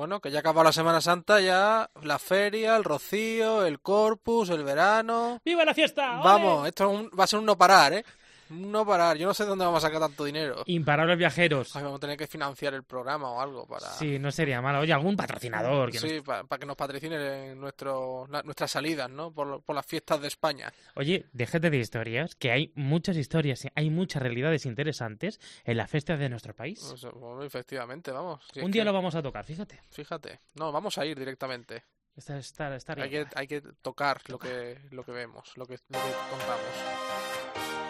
Bueno, que ya acabó la Semana Santa, ya la feria, el rocío, el corpus, el verano. ¡Viva la fiesta! Vamos, esto va a ser un no parar, ¿eh? No parar, yo no sé dónde vamos a sacar tanto dinero. Imparables viajeros. vamos a tener que financiar el programa o algo para... Sí, no sería malo. Oye, algún patrocinador. sí, para, que nos patrocine nuestro, nuestras salidas, ¿no? Por, las fiestas de España. Oye, déjate de historias, que hay muchas historias, hay muchas realidades interesantes en las fiestas de nuestro país. Pues, efectivamente, vamos. Un día lo vamos a tocar, fíjate. Fíjate. No, vamos a ir directamente. Hay, que, hay que tocar lo que, lo que vemos, lo que, lo que contamos.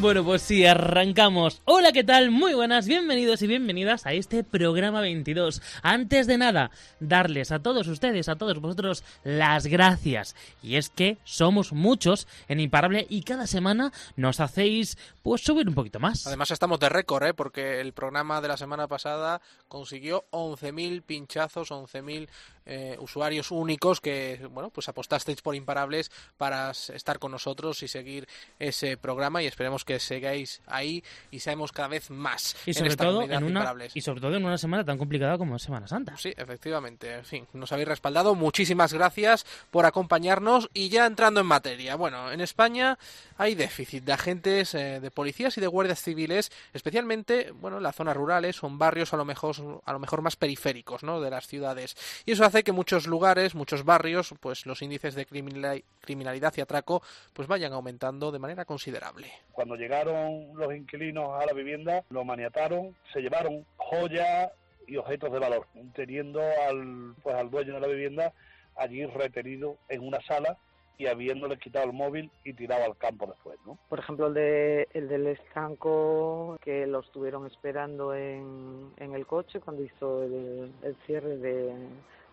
Bueno, pues sí, arrancamos. Hola, ¿qué tal? Muy buenas, bienvenidos y bienvenidas a este programa 22. Antes de nada, darles a todos ustedes, a todos vosotros, las gracias. Y es que somos muchos en Imparable y cada semana nos hacéis, pues, subir un poquito más. Además estamos de récord, ¿eh? Porque el programa de la semana pasada consiguió 11.000 pinchazos, 11.000 eh, usuarios únicos que, bueno, pues apostasteis por Imparables para estar con nosotros y seguir ese programa y esperemos que sigáis ahí y seamos cada vez más y sobre todo en una, Y sobre todo en una semana tan complicada como Semana Santa. Sí, efectivamente. En fin, nos habéis respaldado. Muchísimas gracias por acompañarnos y ya entrando en materia. Bueno, en España hay déficit de agentes, eh, de policías y de guardias civiles, especialmente, bueno, en las zonas rurales, son barrios a lo mejor, a lo mejor más periféricos, ¿no? De las ciudades. Y eso hace que muchos lugares, muchos barrios, pues los índices de criminalidad y atraco pues vayan aumentando de manera considerable. Cuando llegaron los inquilinos a la vivienda, lo maniataron, se llevaron joyas y objetos de valor, teniendo al, pues, al dueño de la vivienda allí retenido en una sala y habiéndole quitado el móvil y tirado al campo después, ¿no? Por ejemplo, el, de, el del estanco que lo estuvieron esperando en, en el coche cuando hizo el, el cierre de,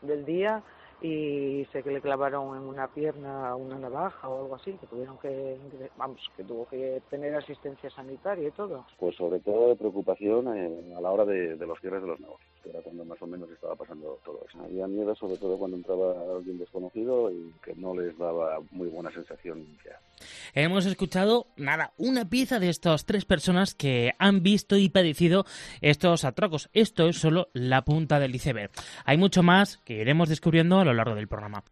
del día y sé que le clavaron en una pierna una navaja o algo así, que tuvieron que, vamos, que tuvo que tener asistencia sanitaria y todo. Pues sobre todo de preocupación eh, a la hora de, los cierres de los negocios, era cuando más o menos estaba pasando todo eso. Había miedo sobre todo cuando entraba alguien desconocido y que no les daba muy buena sensación inicial. Hemos escuchado, nada, una pieza de estas tres personas que han visto y padecido estos atracos. Esto es solo la punta del iceberg. Hay mucho más que iremos descubriendo a lo largo del programa.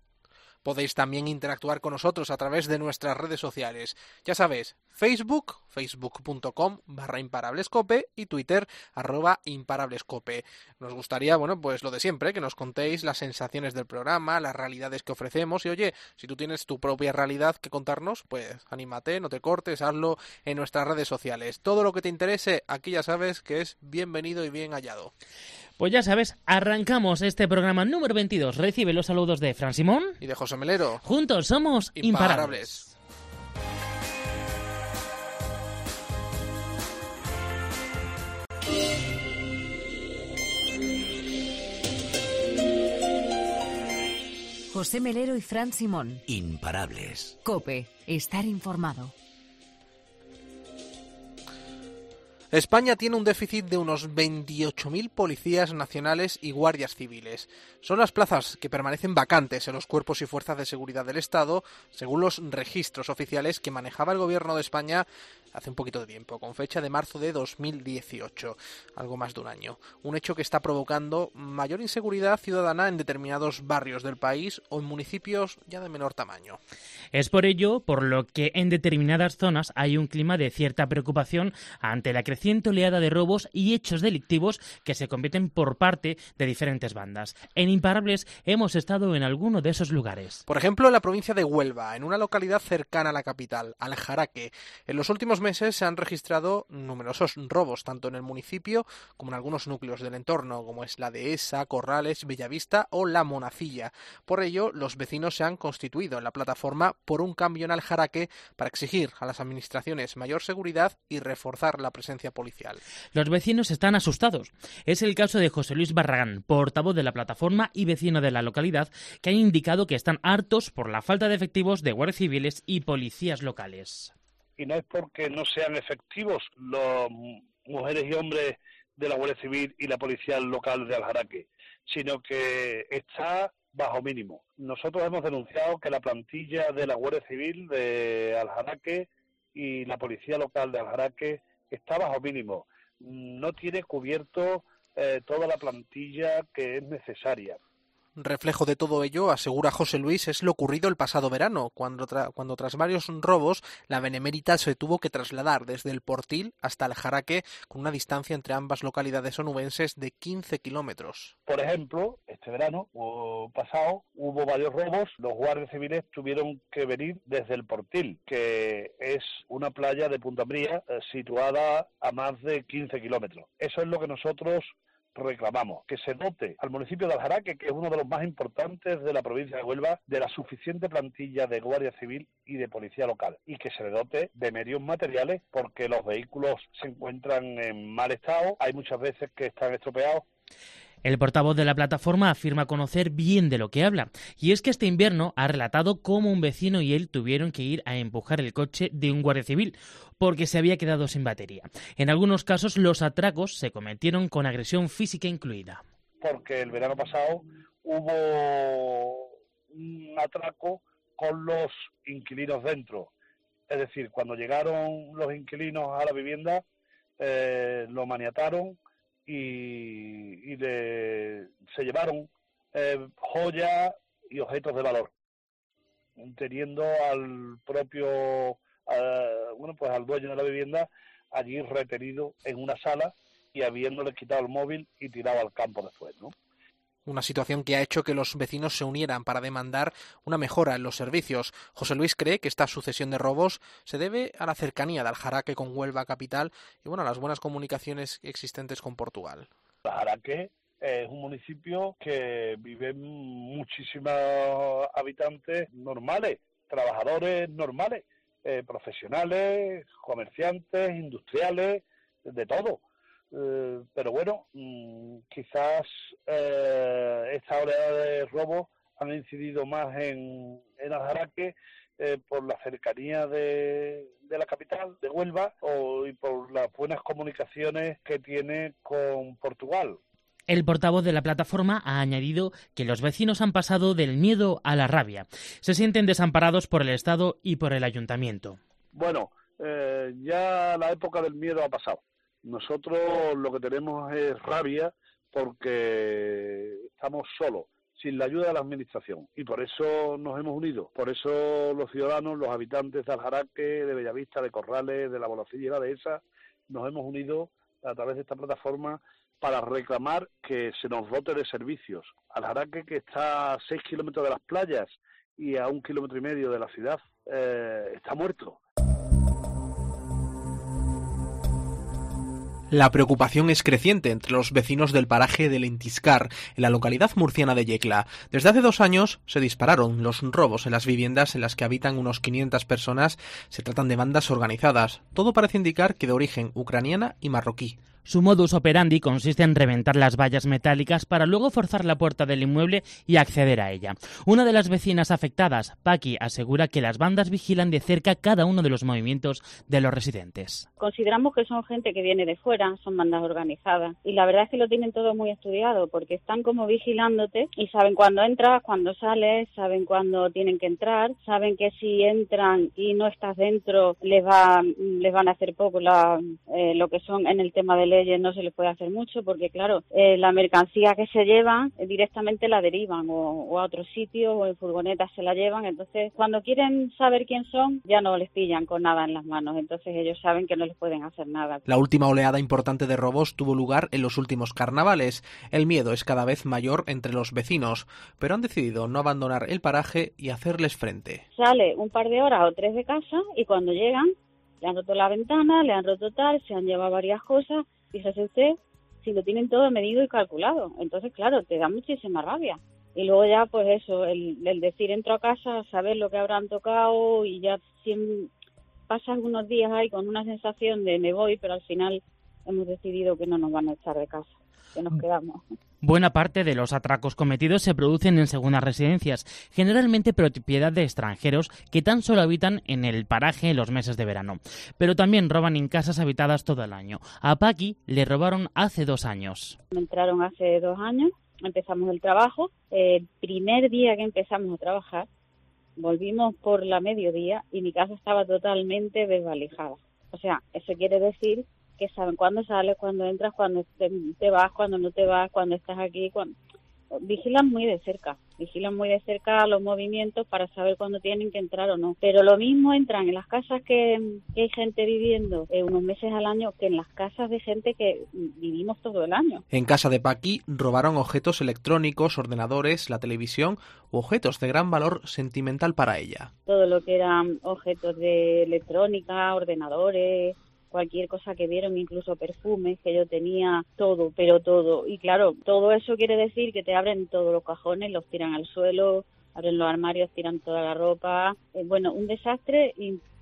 Podéis también interactuar con nosotros a través de nuestras redes sociales. Ya sabéis, Facebook, facebook.com barra imparablescope y Twitter arroba imparablescope. Nos gustaría, bueno, pues lo de siempre, que nos contéis las sensaciones del programa, las realidades que ofrecemos y oye, si tú tienes tu propia realidad que contarnos, pues anímate, no te cortes, hazlo en nuestras redes sociales. Todo lo que te interese, aquí ya sabes que es bienvenido y bien hallado. Pues ya sabes, arrancamos este programa número 22. Recibe los saludos de Fran Simón y de José Melero. Juntos somos imparables. José Melero y Fran Simón. Imparables. Cope, estar informado. España tiene un déficit de unos 28.000 policías nacionales y guardias civiles. Son las plazas que permanecen vacantes en los cuerpos y fuerzas de seguridad del Estado, según los registros oficiales que manejaba el Gobierno de España hace un poquito de tiempo, con fecha de marzo de 2018, algo más de un año. Un hecho que está provocando mayor inseguridad ciudadana en determinados barrios del país o en municipios ya de menor tamaño. Es por ello por lo que en determinadas zonas hay un clima de cierta preocupación ante la creciente oleada de robos y hechos delictivos que se cometen por parte de diferentes bandas. En Imparables hemos estado en alguno de esos lugares. Por ejemplo, en la provincia de Huelva, en una localidad cercana a la capital, Aljaraque. En los últimos meses se han registrado numerosos robos, tanto en el municipio como en algunos núcleos del entorno, como es la Dehesa, Corrales, Bellavista o La Monacilla. Por ello, los vecinos se han constituido en la plataforma por un cambio en Aljaraque para exigir a las administraciones mayor seguridad y reforzar la presencia policial. Los vecinos están asustados. Es el caso de José Luis Barragán, portavoz de la plataforma y vecino de la localidad, que ha indicado que están hartos por la falta de efectivos de guardias civiles y policías locales y no es porque no sean efectivos los mujeres y hombres de la Guardia Civil y la Policía Local de Aljaraque, sino que está bajo mínimo. Nosotros hemos denunciado que la plantilla de la Guardia Civil de Aljaraque y la Policía Local de Aljaraque está bajo mínimo. No tiene cubierto eh, toda la plantilla que es necesaria. Reflejo de todo ello, asegura José Luis, es lo ocurrido el pasado verano, cuando, cuando tras varios robos la Benemérita se tuvo que trasladar desde el Portil hasta el Jaraque con una distancia entre ambas localidades onubenses de 15 kilómetros. Por ejemplo, este verano o pasado hubo varios robos, los guardias civiles tuvieron que venir desde el Portil, que es una playa de Punta Bría eh, situada a más de 15 kilómetros. Eso es lo que nosotros reclamamos que se dote al municipio de Aljaraque, que es uno de los más importantes de la provincia de Huelva, de la suficiente plantilla de Guardia Civil y de Policía Local y que se le dote de medios materiales porque los vehículos se encuentran en mal estado, hay muchas veces que están estropeados el portavoz de la plataforma afirma conocer bien de lo que habla, y es que este invierno ha relatado cómo un vecino y él tuvieron que ir a empujar el coche de un guardia civil porque se había quedado sin batería. En algunos casos los atracos se cometieron con agresión física incluida. Porque el verano pasado hubo un atraco con los inquilinos dentro. Es decir, cuando llegaron los inquilinos a la vivienda, eh, lo maniataron, y, se llevaron eh, joyas y objetos de valor, teniendo al propio, bueno, pues al dueño de la vivienda allí retenido en una sala y habiéndole quitado el móvil y tirado al campo después, ¿no? Una situación que ha hecho que los vecinos se unieran para demandar una mejora en los servicios. José Luis cree que esta sucesión de robos se debe a la cercanía de Aljaraque con Huelva capital y bueno, a las buenas comunicaciones existentes con Portugal. Aljaraque es un municipio que viven muchísimos habitantes normales, trabajadores normales, eh, profesionales, comerciantes, industriales, de todo. Eh, pero bueno, mm, quizás eh, esta oleada de robos han incidido más en, en Aljaraque eh, por la cercanía de, la capital, de Huelva, o, y por las buenas comunicaciones que tiene con Portugal. El portavoz de la plataforma ha añadido que los vecinos han pasado del miedo a la rabia. Se sienten desamparados por el Estado y por el ayuntamiento. Bueno, ya la época del miedo ha pasado. Nosotros lo que tenemos es rabia porque estamos solos, sin la ayuda de la Administración. Y por eso nos hemos unido. Por eso los ciudadanos, los habitantes de Aljaraque, de Bellavista, de Corrales, de la Bolacilla de esa, nos hemos unido a través de esta plataforma para reclamar que se nos dote de servicios. Aljaraque, que está a seis kilómetros de las playas y a un kilómetro y medio de la ciudad, eh, está muerto. La preocupación es creciente entre los vecinos del paraje de Lentiscar, en la localidad murciana de Yecla. Desde hace dos años se dispararon los robos en las viviendas en las que habitan unos 500 personas. Se tratan de bandas organizadas. Todo parece indicar que de origen ucraniana y marroquí. Su modus operandi consiste en reventar las vallas metálicas para luego forzar la puerta del inmueble y acceder a ella. Una de las vecinas afectadas, Paqui, asegura que las bandas vigilan de cerca cada uno de los movimientos de los residentes. Consideramos que son gente que viene de fuera, son bandas organizadas y la verdad es que lo tienen todo muy estudiado porque están como vigilándote y saben cuándo entras, cuándo sales, saben cuándo tienen que entrar, saben que si entran y no estás dentro les, va, les van a hacer poco eh, lo que son en el tema del no se les puede hacer mucho porque, claro, eh, la mercancía que se llevan eh, directamente la derivan o, a otros sitios o en furgonetas se la llevan. Entonces, cuando quieren saber quién son, ya no les pillan con nada en las manos. Entonces, ellos saben que no les pueden hacer nada. La última oleada importante de robos tuvo lugar en los últimos carnavales. El miedo es cada vez mayor entre los vecinos, pero han decidido no abandonar el paraje y hacerles frente. Sale un par de horas o tres de casa y cuando llegan le han roto la ventana, le han roto tal, se han llevado varias cosas fíjese usted, si lo tienen todo medido y calculado. Entonces, claro, te da muchísima rabia. Y luego ya, pues eso, el, decir entro a casa, saber lo que habrán tocado y ya si pasas unos días ahí con una sensación de me voy, pero al final hemos decidido que no nos van a echar de casa, que nos quedamos. Buena parte de los atracos cometidos se producen en segundas residencias, generalmente propiedad de extranjeros que tan solo habitan en el paraje en los meses de verano. Pero también roban en casas habitadas todo el año. A Paqui le robaron hace dos años. Me entraron hace dos años empezamos el trabajo. El primer día que empezamos a trabajar, volvimos por la mediodía y mi casa estaba totalmente desvalijada. O sea, eso quiere decir que saben cuándo sales, cuándo entras, cuándo te, vas, cuándo no te vas, cuándo estás aquí, cuando vigilan muy de cerca, vigilan muy de cerca los movimientos para saber cuándo tienen que entrar o no. Pero lo mismo entran en las casas que, hay gente viviendo eh, unos meses al año que en las casas de gente que vivimos todo el año. En casa de Paqui robaron objetos electrónicos, ordenadores, la televisión objetos de gran valor sentimental para ella. Todo lo que eran objetos de electrónica, ordenadores, cualquier cosa que vieron, incluso perfumes, que yo tenía todo, pero todo. Y claro, todo eso quiere decir que te abren todos los cajones, los tiran al suelo, abren los armarios, tiran toda la ropa. Eh, bueno, un desastre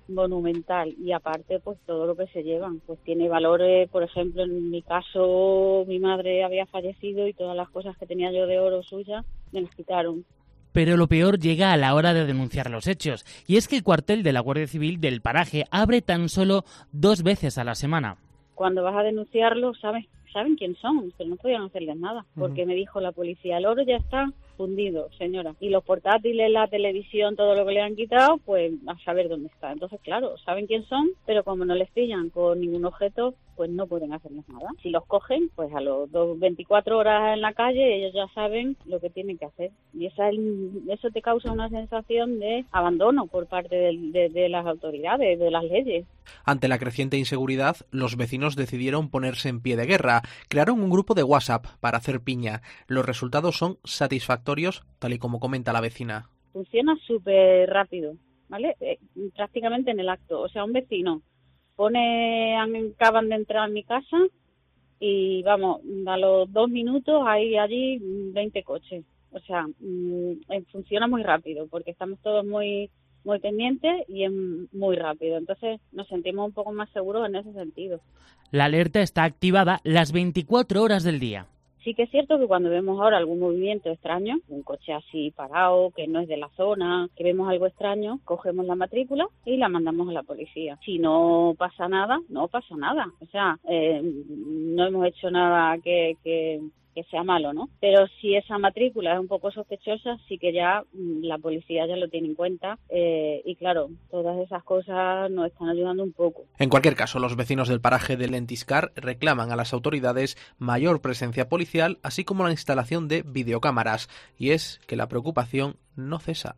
monumental y aparte pues todo lo que se llevan pues tiene valores por ejemplo en mi caso mi madre había fallecido y todas las cosas que tenía yo de oro suya me las quitaron pero lo peor llega a la hora de denunciar los hechos, y es que el cuartel de la Guardia Civil del paraje abre tan solo dos veces a la semana. Cuando vas a denunciarlo, sabes, saben quién son, pero no podían hacerles nada, porque me dijo la policía, el oro ya está fundido, señora. Y los portátiles, la televisión, todo lo que le han quitado, pues a saber dónde está. Entonces, claro, saben quién son, pero como no les pillan con ningún objeto, pues no pueden hacerles nada. Si los cogen, pues a los 24 horas en la calle, ellos ya saben lo que tienen que hacer. Y esa, eso te causa una sensación de abandono por parte de, de las autoridades, de las leyes. Ante la creciente inseguridad, los vecinos decidieron ponerse en pie de guerra. Crearon un grupo de WhatsApp para hacer piña. Los resultados son satisfactorios, tal y como comenta la vecina. Funciona súper rápido, ¿vale? Eh, prácticamente en el acto. O sea, un vecino pone, acaban de entrar a mi casa y vamos, a los dos minutos hay allí 20 coches. O sea, mm, eh, funciona muy rápido porque estamos todos muy muy pendientes y es muy rápido. Entonces nos sentimos un poco más seguros en ese sentido. La alerta está activada las 24 horas del día. Sí que es cierto que cuando vemos ahora algún movimiento extraño, un coche así parado, que no es de la zona, que vemos algo extraño, cogemos la matrícula y la mandamos a la policía. Si no pasa nada, no pasa nada. O sea, eh, no hemos hecho nada que, que que sea malo, ¿no? Pero si esa matrícula es un poco sospechosa, sí que ya mm, la policía ya lo tiene en cuenta eh, y claro, todas esas cosas nos están ayudando un poco. En cualquier caso, los vecinos del paraje de Lentiscar reclaman a las autoridades mayor presencia policial, así como la instalación de videocámaras, y es que la preocupación no cesa.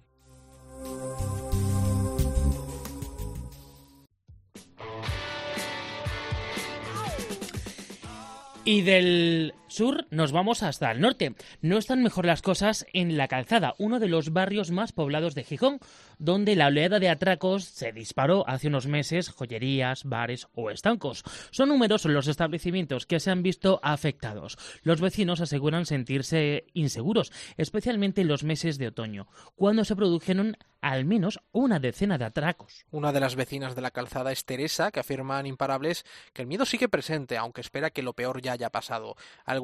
Y del sur nos vamos hasta el norte. No están mejor las cosas en La Calzada, uno de los barrios más poblados de Gijón, donde la oleada de atracos se disparó hace unos meses, joyerías, bares o estancos. Son numerosos los establecimientos que se han visto afectados. Los vecinos aseguran sentirse inseguros, especialmente en los meses de otoño, cuando se produjeron al menos una decena de atracos. Una de las vecinas de la calzada es Teresa, que afirman imparables que el miedo sigue presente, aunque espera que lo peor ya haya pasado.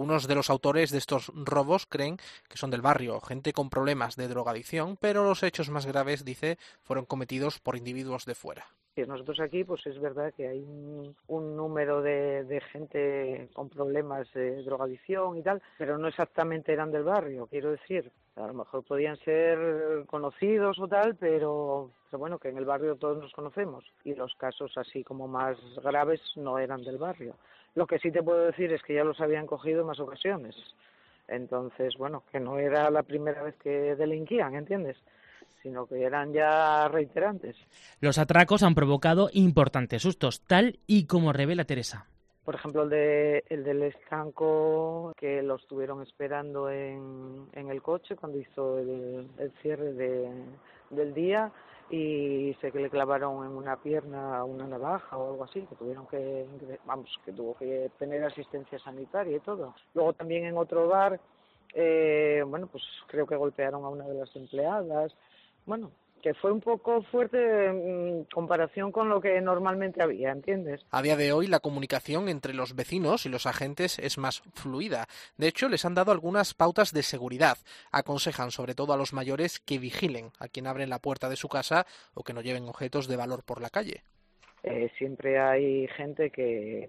Algunos de los autores de estos robos creen que son del barrio, gente con problemas de drogadicción, pero los hechos más graves, dice, fueron cometidos por individuos de fuera. Nosotros aquí, pues es verdad que hay un, número de, gente con problemas de drogadicción y tal, pero no exactamente eran del barrio, quiero decir. A lo mejor podían ser conocidos o tal, pero, pero bueno, que en el barrio todos nos conocemos. Y los casos así como más graves no eran del barrio. Lo que sí te puedo decir es que ya los habían cogido en más ocasiones. Entonces, bueno, que no era la primera vez que delinquían, ¿entiendes? sino que eran ya reiterantes. Los atracos han provocado importantes sustos, tal y como revela Teresa. Por ejemplo, el, de, el del estanco que lo estuvieron esperando en, en el coche cuando hizo el, el cierre de, del día y sé que le clavaron en una pierna una navaja o algo así, que tuvieron que, vamos, que tuvo que tener asistencia sanitaria y todo. Luego también en otro bar, eh, bueno, pues creo que golpearon a una de las empleadas. Bueno, que fue un poco fuerte en comparación con lo que normalmente había, ¿entiendes? A día de hoy la comunicación entre los vecinos y los agentes es más fluida. De hecho, les han dado algunas pautas de seguridad. Aconsejan sobre todo a los mayores que vigilen a quien abre la puerta de su casa o que no lleven objetos de valor por la calle. Eh, siempre hay gente que,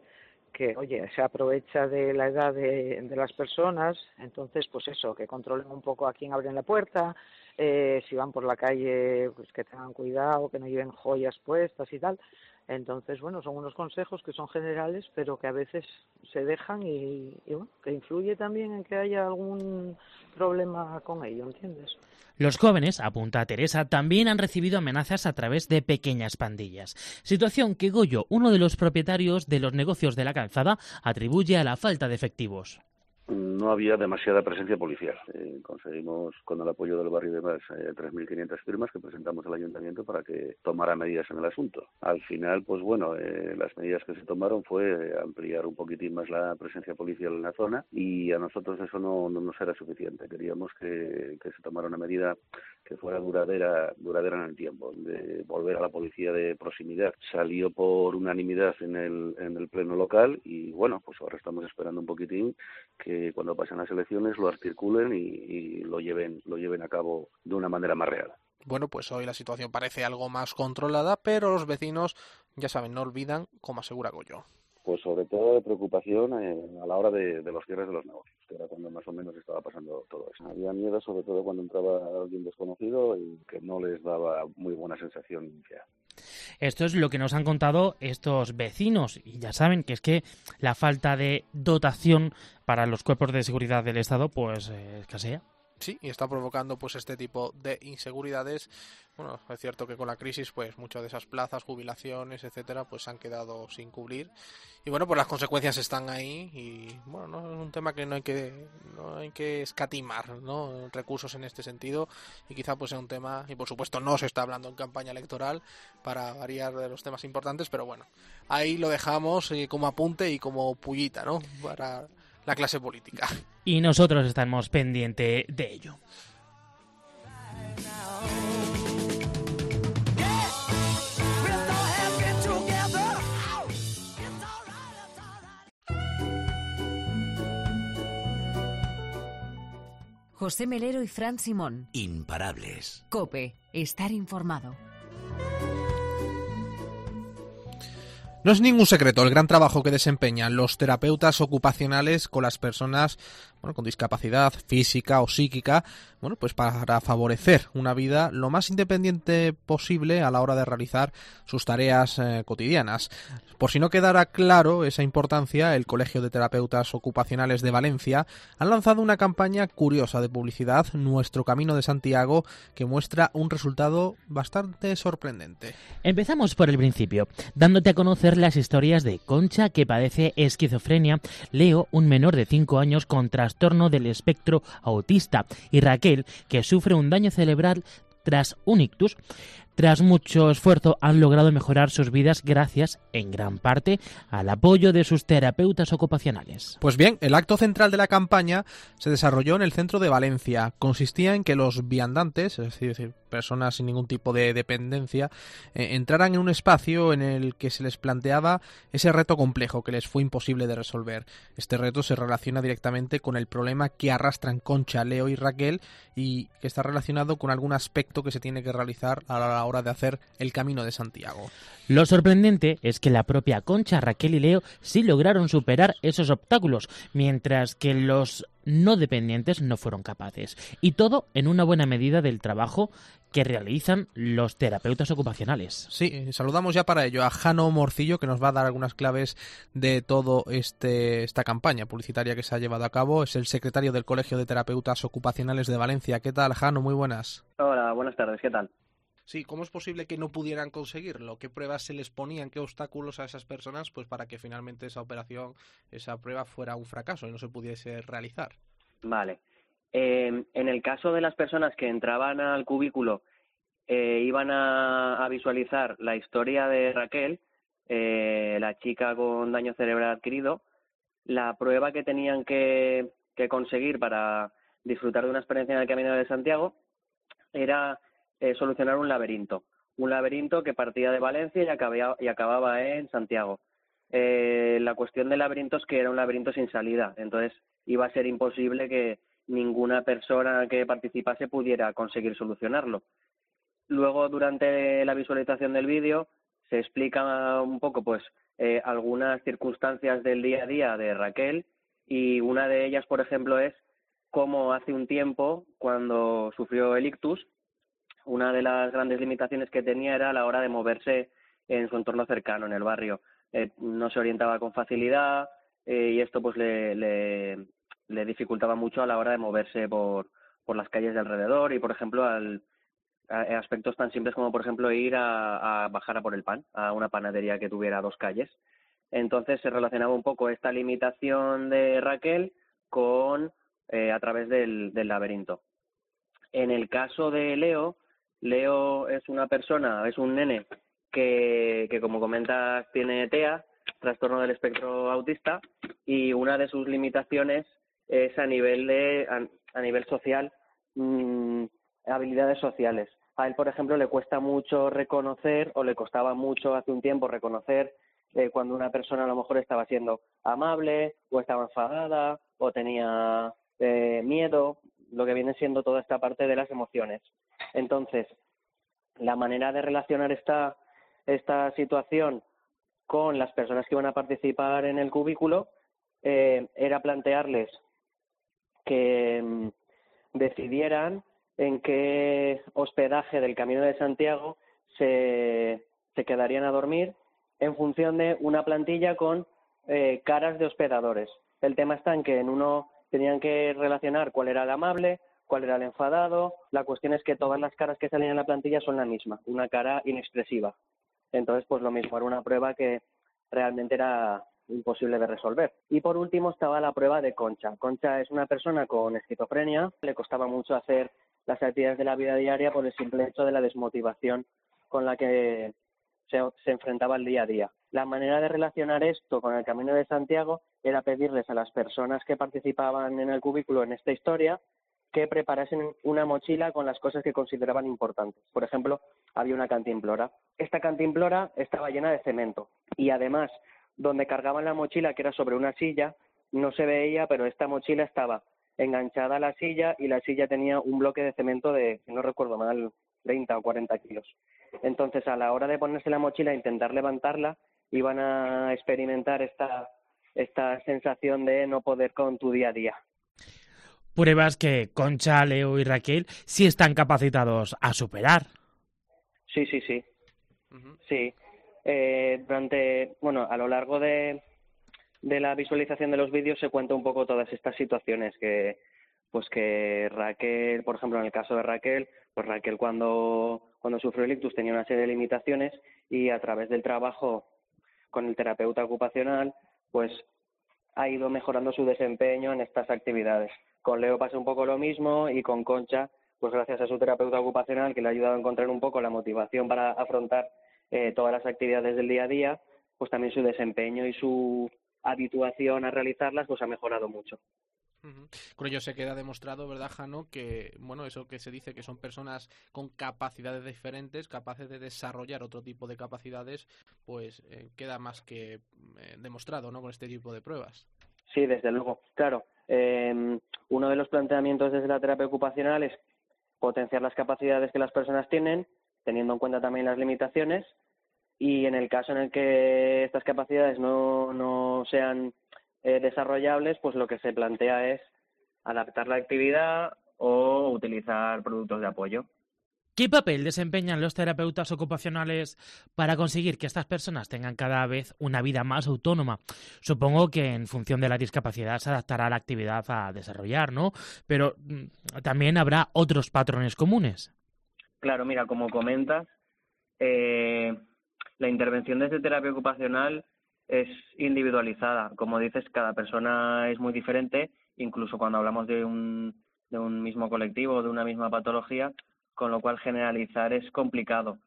que, oye, se aprovecha de la edad de, de las personas, entonces, pues eso, que controlen un poco a quién abren la puerta, eh, si van por la calle, pues que tengan cuidado, que no lleven joyas puestas y tal. Entonces, bueno, son unos consejos que son generales, pero que a veces se dejan y, bueno, que influye también en que haya algún problema con ello, ¿entiendes? Los jóvenes, apunta Teresa, también han recibido amenazas a través de pequeñas pandillas. Situación que Goyo, uno de los propietarios de los negocios de la calzada, atribuye a la falta de efectivos no había demasiada presencia policial. Eh, conseguimos, con el apoyo del barrio de Más, eh, 3.500 firmas que presentamos al ayuntamiento para que tomara medidas en el asunto. Al final, pues bueno, eh, las medidas que se tomaron fue ampliar un poquitín más la presencia policial en la zona y a nosotros eso no, no nos era suficiente. Queríamos que, que se tomara una medida que fuera duradera, duradera en el tiempo, de volver a la policía de proximidad. Salió por unanimidad en el, en el pleno local y bueno, pues ahora estamos esperando un poquitín que cuando pasen las elecciones lo articulen y, lo lleven, lo lleven a cabo de una manera más real. Bueno, pues hoy la situación parece algo más controlada, pero los vecinos, ya saben, no olvidan, como asegura Goyo pues sobre todo de preocupación eh, a la hora de, los cierres de los negocios, que era cuando más o menos estaba pasando todo eso. Había miedo sobre todo cuando entraba alguien desconocido y que no les daba muy buena sensación inicial. Esto es lo que nos han contado estos vecinos y ya saben que es que la falta de dotación para los cuerpos de seguridad del Estado pues eh, escasea. Sí, y está provocando pues este tipo de inseguridades. Bueno, es cierto que con la crisis pues muchas de esas plazas, jubilaciones, etcétera, pues han quedado sin cubrir. Y bueno, pues las consecuencias están ahí y bueno, no es un tema que no hay que no hay que escatimar, ¿no? recursos en este sentido y quizá pues sea un tema y por supuesto no se está hablando en campaña electoral para variar de los temas importantes, pero bueno, ahí lo dejamos eh, como apunte y como pullita, ¿no? Para la clase política. Y nosotros estamos pendientes de ello. José Melero y Fran Simón. Imparables. Cope, estar informado. No es ningún secreto el gran trabajo que desempeñan los terapeutas ocupacionales con las personas bueno, con discapacidad física o psíquica, bueno, pues para favorecer una vida lo más independiente posible a la hora de realizar sus tareas eh, cotidianas. Por si no quedara claro esa importancia, el Colegio de Terapeutas Ocupacionales de Valencia ha lanzado una campaña curiosa de publicidad, Nuestro Camino de Santiago, que muestra un resultado bastante sorprendente. Empezamos por el principio, dándote a conocer las historias de Concha, que padece esquizofrenia, Leo, un menor de 5 años con del espectro autista, y Raquel, que sufre un daño cerebral tras un ictus. Tras mucho esfuerzo han logrado mejorar sus vidas gracias, en gran parte, al apoyo de sus terapeutas ocupacionales. Pues bien, el acto central de la campaña se desarrolló en el centro de Valencia. Consistía en que los viandantes, es decir, personas sin ningún tipo de dependencia, eh, entraran en un espacio en el que se les planteaba ese reto complejo que les fue imposible de resolver. Este reto se relaciona directamente con el problema que arrastran Concha, Leo y Raquel y que está relacionado con algún aspecto que se tiene que realizar a la hora de hacer el camino de Santiago. Lo sorprendente es que la propia Concha, Raquel y Leo sí lograron superar esos obstáculos, mientras que los no dependientes no fueron capaces. Y todo en una buena medida del trabajo que realizan los terapeutas ocupacionales. Sí, saludamos ya para ello a Jano Morcillo que nos va a dar algunas claves de todo este esta campaña publicitaria que se ha llevado a cabo. Es el secretario del Colegio de Terapeutas Ocupacionales de Valencia. ¿Qué tal, Jano? Muy buenas. Hola, buenas tardes. ¿Qué tal? Sí, ¿cómo es posible que no pudieran conseguirlo? ¿Qué pruebas se les ponían? ¿Qué obstáculos a esas personas pues para que finalmente esa operación, esa prueba fuera un fracaso y no se pudiese realizar? Vale. Eh, en el caso de las personas que entraban al cubículo, eh, iban a, a, visualizar la historia de Raquel, eh, la chica con daño cerebral adquirido, la prueba que tenían que, conseguir para disfrutar de una experiencia en el Camino de Santiago era eh, solucionar un laberinto. Un laberinto que partía de Valencia y y acababa en Santiago. Eh, la cuestión del laberinto es que era un laberinto sin salida, entonces iba a ser imposible que ninguna persona que participase pudiera conseguir solucionarlo. Luego, durante la visualización del vídeo, se explica un poco, pues, eh, algunas circunstancias del día a día de Raquel y una de ellas, por ejemplo, es cómo hace un tiempo, cuando sufrió el ictus, una de las grandes limitaciones que tenía era a la hora de moverse en su entorno cercano, en el barrio. Eh, no se orientaba con facilidad eh, y esto pues le, le, le, dificultaba mucho a la hora de moverse por, por las calles de alrededor y, por ejemplo, al, aspectos tan simples como, por ejemplo, ir a, a bajar a por el pan a una panadería que tuviera dos calles. Entonces se relacionaba un poco esta limitación de Raquel con eh, a través del, del laberinto. En el caso de Leo, Leo es una persona, es un nene que, que como comentas tiene TEA, trastorno del espectro autista, y una de sus limitaciones es a nivel de a, nivel social mmm, habilidades sociales. A él, por ejemplo, le cuesta mucho reconocer o le costaba mucho hace un tiempo reconocer eh, cuando una persona a lo mejor estaba siendo amable o estaba enfadada o tenía eh, miedo, lo que viene siendo toda esta parte de las emociones. Entonces, la manera de relacionar esta, esta situación con las personas que iban a participar en el cubículo eh, era plantearles que mm, decidieran en qué hospedaje del Camino de Santiago se, se quedarían a dormir en función de una plantilla con eh, caras de hospedadores. El tema está en que en uno tenían que relacionar cuál era el amable, cuál era el enfadado. La cuestión es que todas las caras que salían en la plantilla son la misma, una cara inexpresiva. Entonces, pues lo mismo, era una prueba que realmente era imposible de resolver. Y por último estaba la prueba de Concha. Concha es una persona con esquizofrenia, le costaba mucho hacer las actividades de la vida diaria por el simple hecho de la desmotivación con la que se, se enfrentaba el día a día. La manera de relacionar esto con el Camino de Santiago era pedirles a las personas que participaban en el cubículo en esta historia que preparasen una mochila con las cosas que consideraban importantes. Por ejemplo, había una cantimplora. Esta cantimplora estaba llena de cemento y además donde cargaban la mochila, que era sobre una silla, no se veía, pero esta mochila estaba enganchada a la silla y la silla tenía un bloque de cemento de, no recuerdo mal, 30 o 40 kilos. Entonces, a la hora de ponerse la mochila e intentar levantarla, iban a experimentar esta, esta sensación de no poder con tu día a día pruebas que Concha, Leo y Raquel sí están capacitados a superar. Sí, sí, sí. Sí. Eh, durante, bueno, a lo largo de, de la visualización de los vídeos se cuenta un poco todas estas situaciones que, pues que Raquel, por ejemplo, en el caso de Raquel, pues Raquel cuando, cuando sufrió el ictus tenía una serie de limitaciones y a través del trabajo con el terapeuta ocupacional, pues ha ido mejorando su desempeño en estas actividades. Con Leo pasa un poco lo mismo y con Concha, pues gracias a su terapeuta ocupacional que le ha ayudado a encontrar un poco la motivación para afrontar eh, todas las actividades del día a día, pues también su desempeño y su habituación a realizarlas pues ha mejorado mucho. Con ello se queda demostrado, ¿verdad, Jano? Que, bueno, eso que se dice que son personas con capacidades diferentes, capaces de desarrollar otro tipo de capacidades, pues eh, queda más que eh, demostrado, ¿no? Con este tipo de pruebas. Sí, desde luego. Claro, eh, uno de los planteamientos desde la terapia ocupacional es potenciar las capacidades que las personas tienen, teniendo en cuenta también las limitaciones, y en el caso en el que estas capacidades no, no sean eh, desarrollables, pues lo que se plantea es adaptar la actividad o utilizar productos de apoyo. ¿Qué papel desempeñan los terapeutas ocupacionales para conseguir que estas personas tengan cada vez una vida más autónoma? Supongo que en función de la discapacidad se adaptará la actividad a desarrollar, ¿no? Pero mm, también habrá otros patrones comunes. Claro, mira, como comentas, eh, la intervención desde terapia ocupacional es individualizada. Como dices, cada persona es muy diferente, incluso cuando hablamos de un, de un mismo colectivo, de una misma patología, con lo cual generalizar es complicado.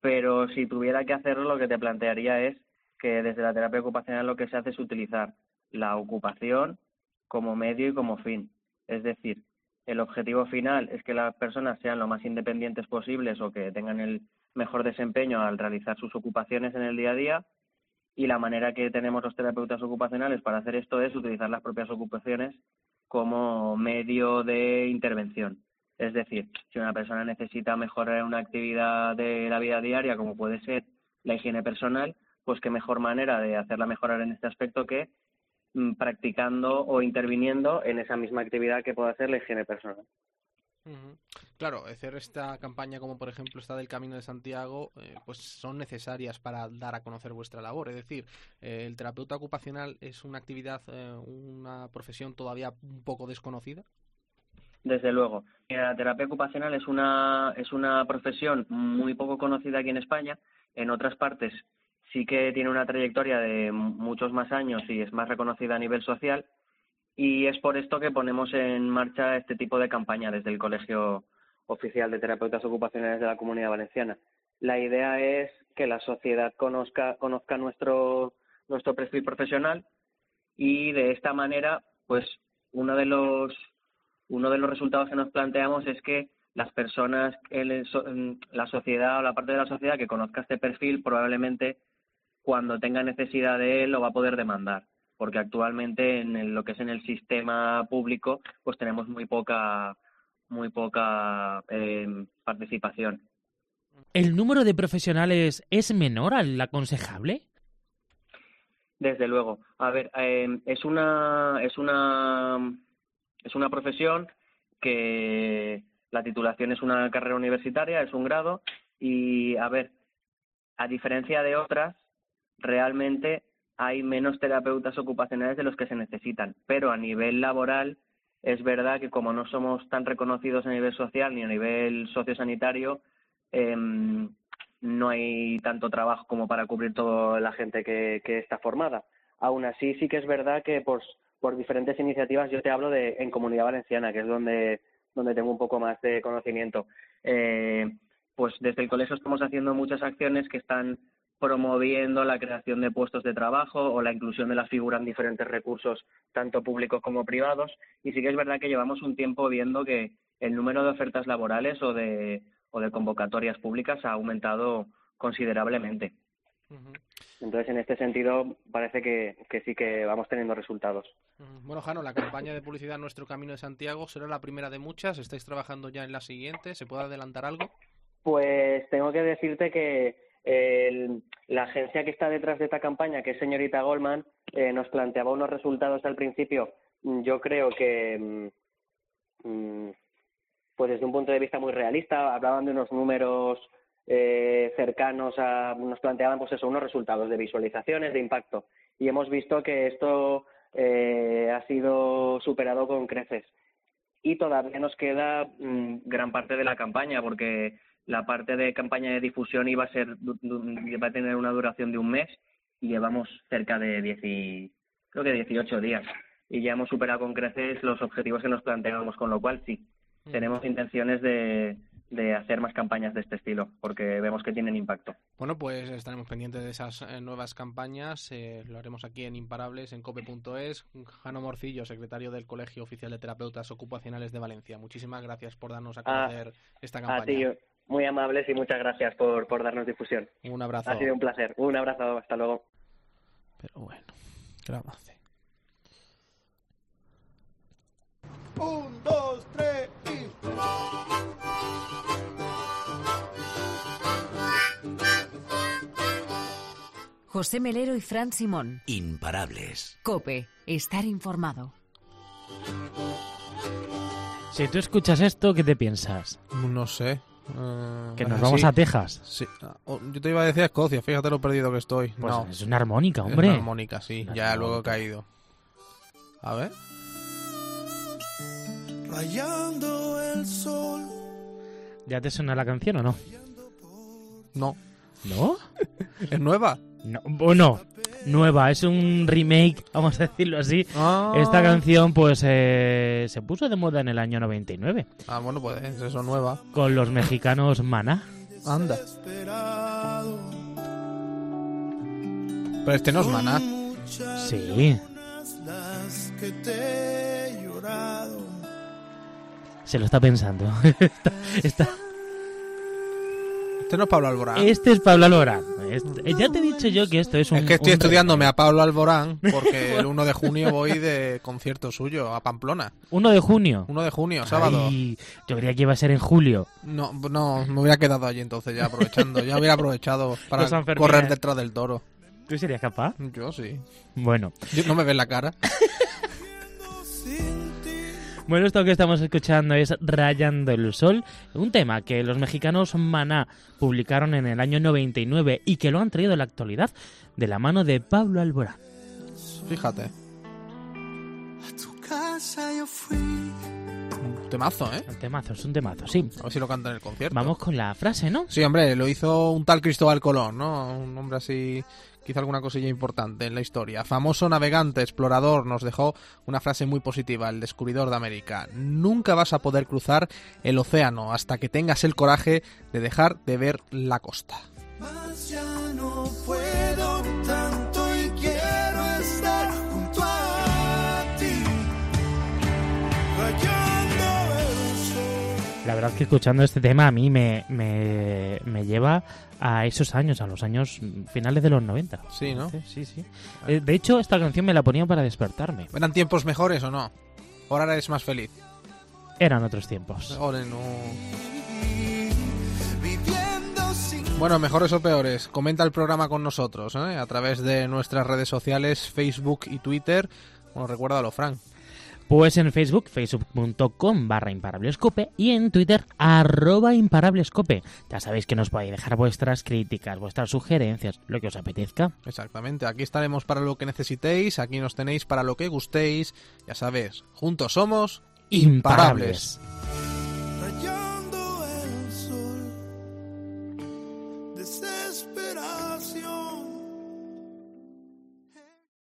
Pero si tuviera que hacerlo, lo que te plantearía es que desde la terapia ocupacional lo que se hace es utilizar la ocupación como medio y como fin. Es decir, el objetivo final es que las personas sean lo más independientes posibles o que tengan el mejor desempeño al realizar sus ocupaciones en el día a día y la manera que tenemos los terapeutas ocupacionales para hacer esto es utilizar las propias ocupaciones como medio de intervención. Es decir, si una persona necesita mejorar una actividad de la vida diaria, como puede ser la higiene personal, pues qué mejor manera de hacerla mejorar en este aspecto que mm, practicando o interviniendo en esa misma actividad que puede hacer la higiene personal. Claro, hacer esta campaña como por ejemplo esta del Camino de Santiago, eh, pues son necesarias para dar a conocer vuestra labor. Es decir, eh, el terapeuta ocupacional es una actividad, eh, una profesión todavía un poco desconocida. Desde luego. Mira, La terapia ocupacional es una, es una profesión muy poco conocida aquí en España. En otras partes sí que tiene una trayectoria de muchos más años y es más reconocida a nivel social. Y es por esto que ponemos en marcha este tipo de campaña desde el Colegio Oficial de Terapeutas Ocupacionales de la Comunidad Valenciana. La idea es que la sociedad conozca, conozca nuestro, nuestro perfil profesional y de esta manera, pues uno de los uno de los resultados que nos planteamos es que las personas, el- en la sociedad o la parte de la sociedad que conozca este perfil probablemente cuando tenga necesidad de él lo va a poder demandar, porque actualmente en el- lo que es en el sistema público pues tenemos muy poca muy poca eh, participación. ¿El número de profesionales es menor al aconsejable? Desde luego. A ver, eh, es una es una es una profesión que la titulación es una carrera universitaria, es un grado y a ver, a diferencia de otras, realmente hay menos terapeutas ocupacionales de los que se necesitan, pero a nivel laboral es verdad que como no somos tan reconocidos a nivel social ni a nivel sociosanitario, em, no hay tanto trabajo como para cubrir toda la gente que, que está formada. Aún así, sí que es verdad que por, por diferentes iniciativas, yo te hablo de en Comunidad Valenciana, que es donde, donde tengo un poco más de conocimiento. Eh, pues desde el colegio estamos haciendo muchas acciones que están promoviendo la creación de puestos de trabajo o la inclusión de la figura en diferentes recursos, tanto públicos como privados. Y sí que es verdad que llevamos un tiempo viendo que el número de ofertas laborales o de, o de convocatorias públicas ha aumentado considerablemente. Entonces, en este sentido, parece que, que sí que vamos teniendo resultados. Bueno, Jano, la campaña de publicidad Nuestro Camino de Santiago será la primera de muchas. ¿Estáis trabajando ya en la siguiente? ¿Se puede adelantar algo? Pues tengo que decirte que el- la agencia que está detrás de esta campaña, que es señorita Goldman, eh, nos planteaba unos resultados al principio. Mm, Yo creo que, mm, mm, pues desde un punto de vista muy realista, hablaban de unos números eh, cercanos a, nos planteaban pues eso, unos resultados de visualizaciones, de impacto. Y hemos visto que esto eh, ha sido superado con creces. Y todavía nos queda gran parte de la campaña, porque la parte de campaña de difusión iba a ser va a tener una duración de un mes y llevamos cerca de 10 y- creo que 18 días y ya hemos superado con creces los objetivos que nos planteábamos con lo cual sí tenemos intenciones de, de hacer más campañas de este estilo porque vemos que tienen impacto Bueno, pues estaremos pendientes de esas eh, nuevas campañas. eh, lo haremos aquí en Imparables, en cope.es. Jano Morcillo, secretario del Colegio Oficial de Terapeutas Ocupacionales de Valencia. Muchísimas gracias por darnos a Ah, conocer esta a campaña. ti muy amables y muchas gracias por, por darnos difusión Un abrazo. ha sido un placer un abrazo hasta luego Pero bueno, ¿qué le vamos a hacer? Un, dos, tres y... José Melero y Fran Simón. Imparables. Cope, estar informado. Si tú escuchas esto, ¿qué te piensas? No sé. Eh, Que nos vamos a Texas. Sí. Ah, oh, Yo te iba a decir a Escocia, fíjate lo perdido que estoy. Pues no, es una armónica, es hombre. una armónica, sí. Una ya luego he caído. A ver. Rayando el sol. ¿Ya te suena la canción o no? No. ¿No? ¿Es nueva? No, bueno, nueva, es un remake, vamos a decirlo así. Ah. Esta canción, pues, eh, se puso de moda en el año 99 Ah, bueno, pues es eso, nueva. con los mexicanos Mana. Anda. Pero este no es maná. Sí, se lo está pensando. Está- está- Este no es Pablo Alborán. Este es Pablo Alborán. Este- ya te he dicho yo que esto es un. Es que estoy un estudiándome a Pablo Alborán porque el 1 de junio voy de concierto suyo a Pamplona. 1 de junio. 1 de junio, sábado. Ay, yo creía que iba a ser en julio. No, no, me hubiera quedado allí entonces ya aprovechando. Ya hubiera aprovechado para correr detrás del toro. ¿Tú serías capaz? Yo sí. Bueno. Yo- no me ves la cara. Bueno, esto que estamos escuchando es Rayando el Sol, un tema que los mexicanos Maná publicaron en el año 99 y que lo han traído en la actualidad de la mano de Pablo Alborán. Fíjate. Tu casa yo fui. Un temazo, ¿eh? Un temazo, es un temazo, sí. A ver si lo canta en el concierto. Vamos con la frase, ¿no? Sí, hombre, lo hizo un tal Cristóbal Colón, ¿no? Un hombre así, quizá alguna cosilla importante en la historia. Famoso navegante, explorador, nos dejó una frase muy positiva, el descubridor de América. Nunca vas a poder cruzar el océano hasta que tengas el coraje de dejar de ver la costa. Mas ya no puedo verdad que escuchando este tema a mí me, me, me lleva a esos años, a los años finales de los 90. Sí, ¿no? Sí, sí. Eh, De hecho, esta canción me la ponía para despertarme. ¿Eran tiempos mejores o no? Ahora eres más feliz. Eran otros tiempos. Ahora no. Bueno, mejores o peores, comenta el programa con nosotros, ¿eh? A través de nuestras redes sociales, Facebook y Twitter. Bueno, recuérdalo, Frank. Pues en Facebook, facebook.com barra imparablescope y en Twitter, arroba imparablescope. Ya sabéis que nos podéis dejar vuestras críticas, vuestras sugerencias, lo que os apetezca. Exactamente, aquí estaremos para lo que necesitéis, aquí nos tenéis para lo que gustéis. Ya sabéis, juntos somos Imparables. imparables.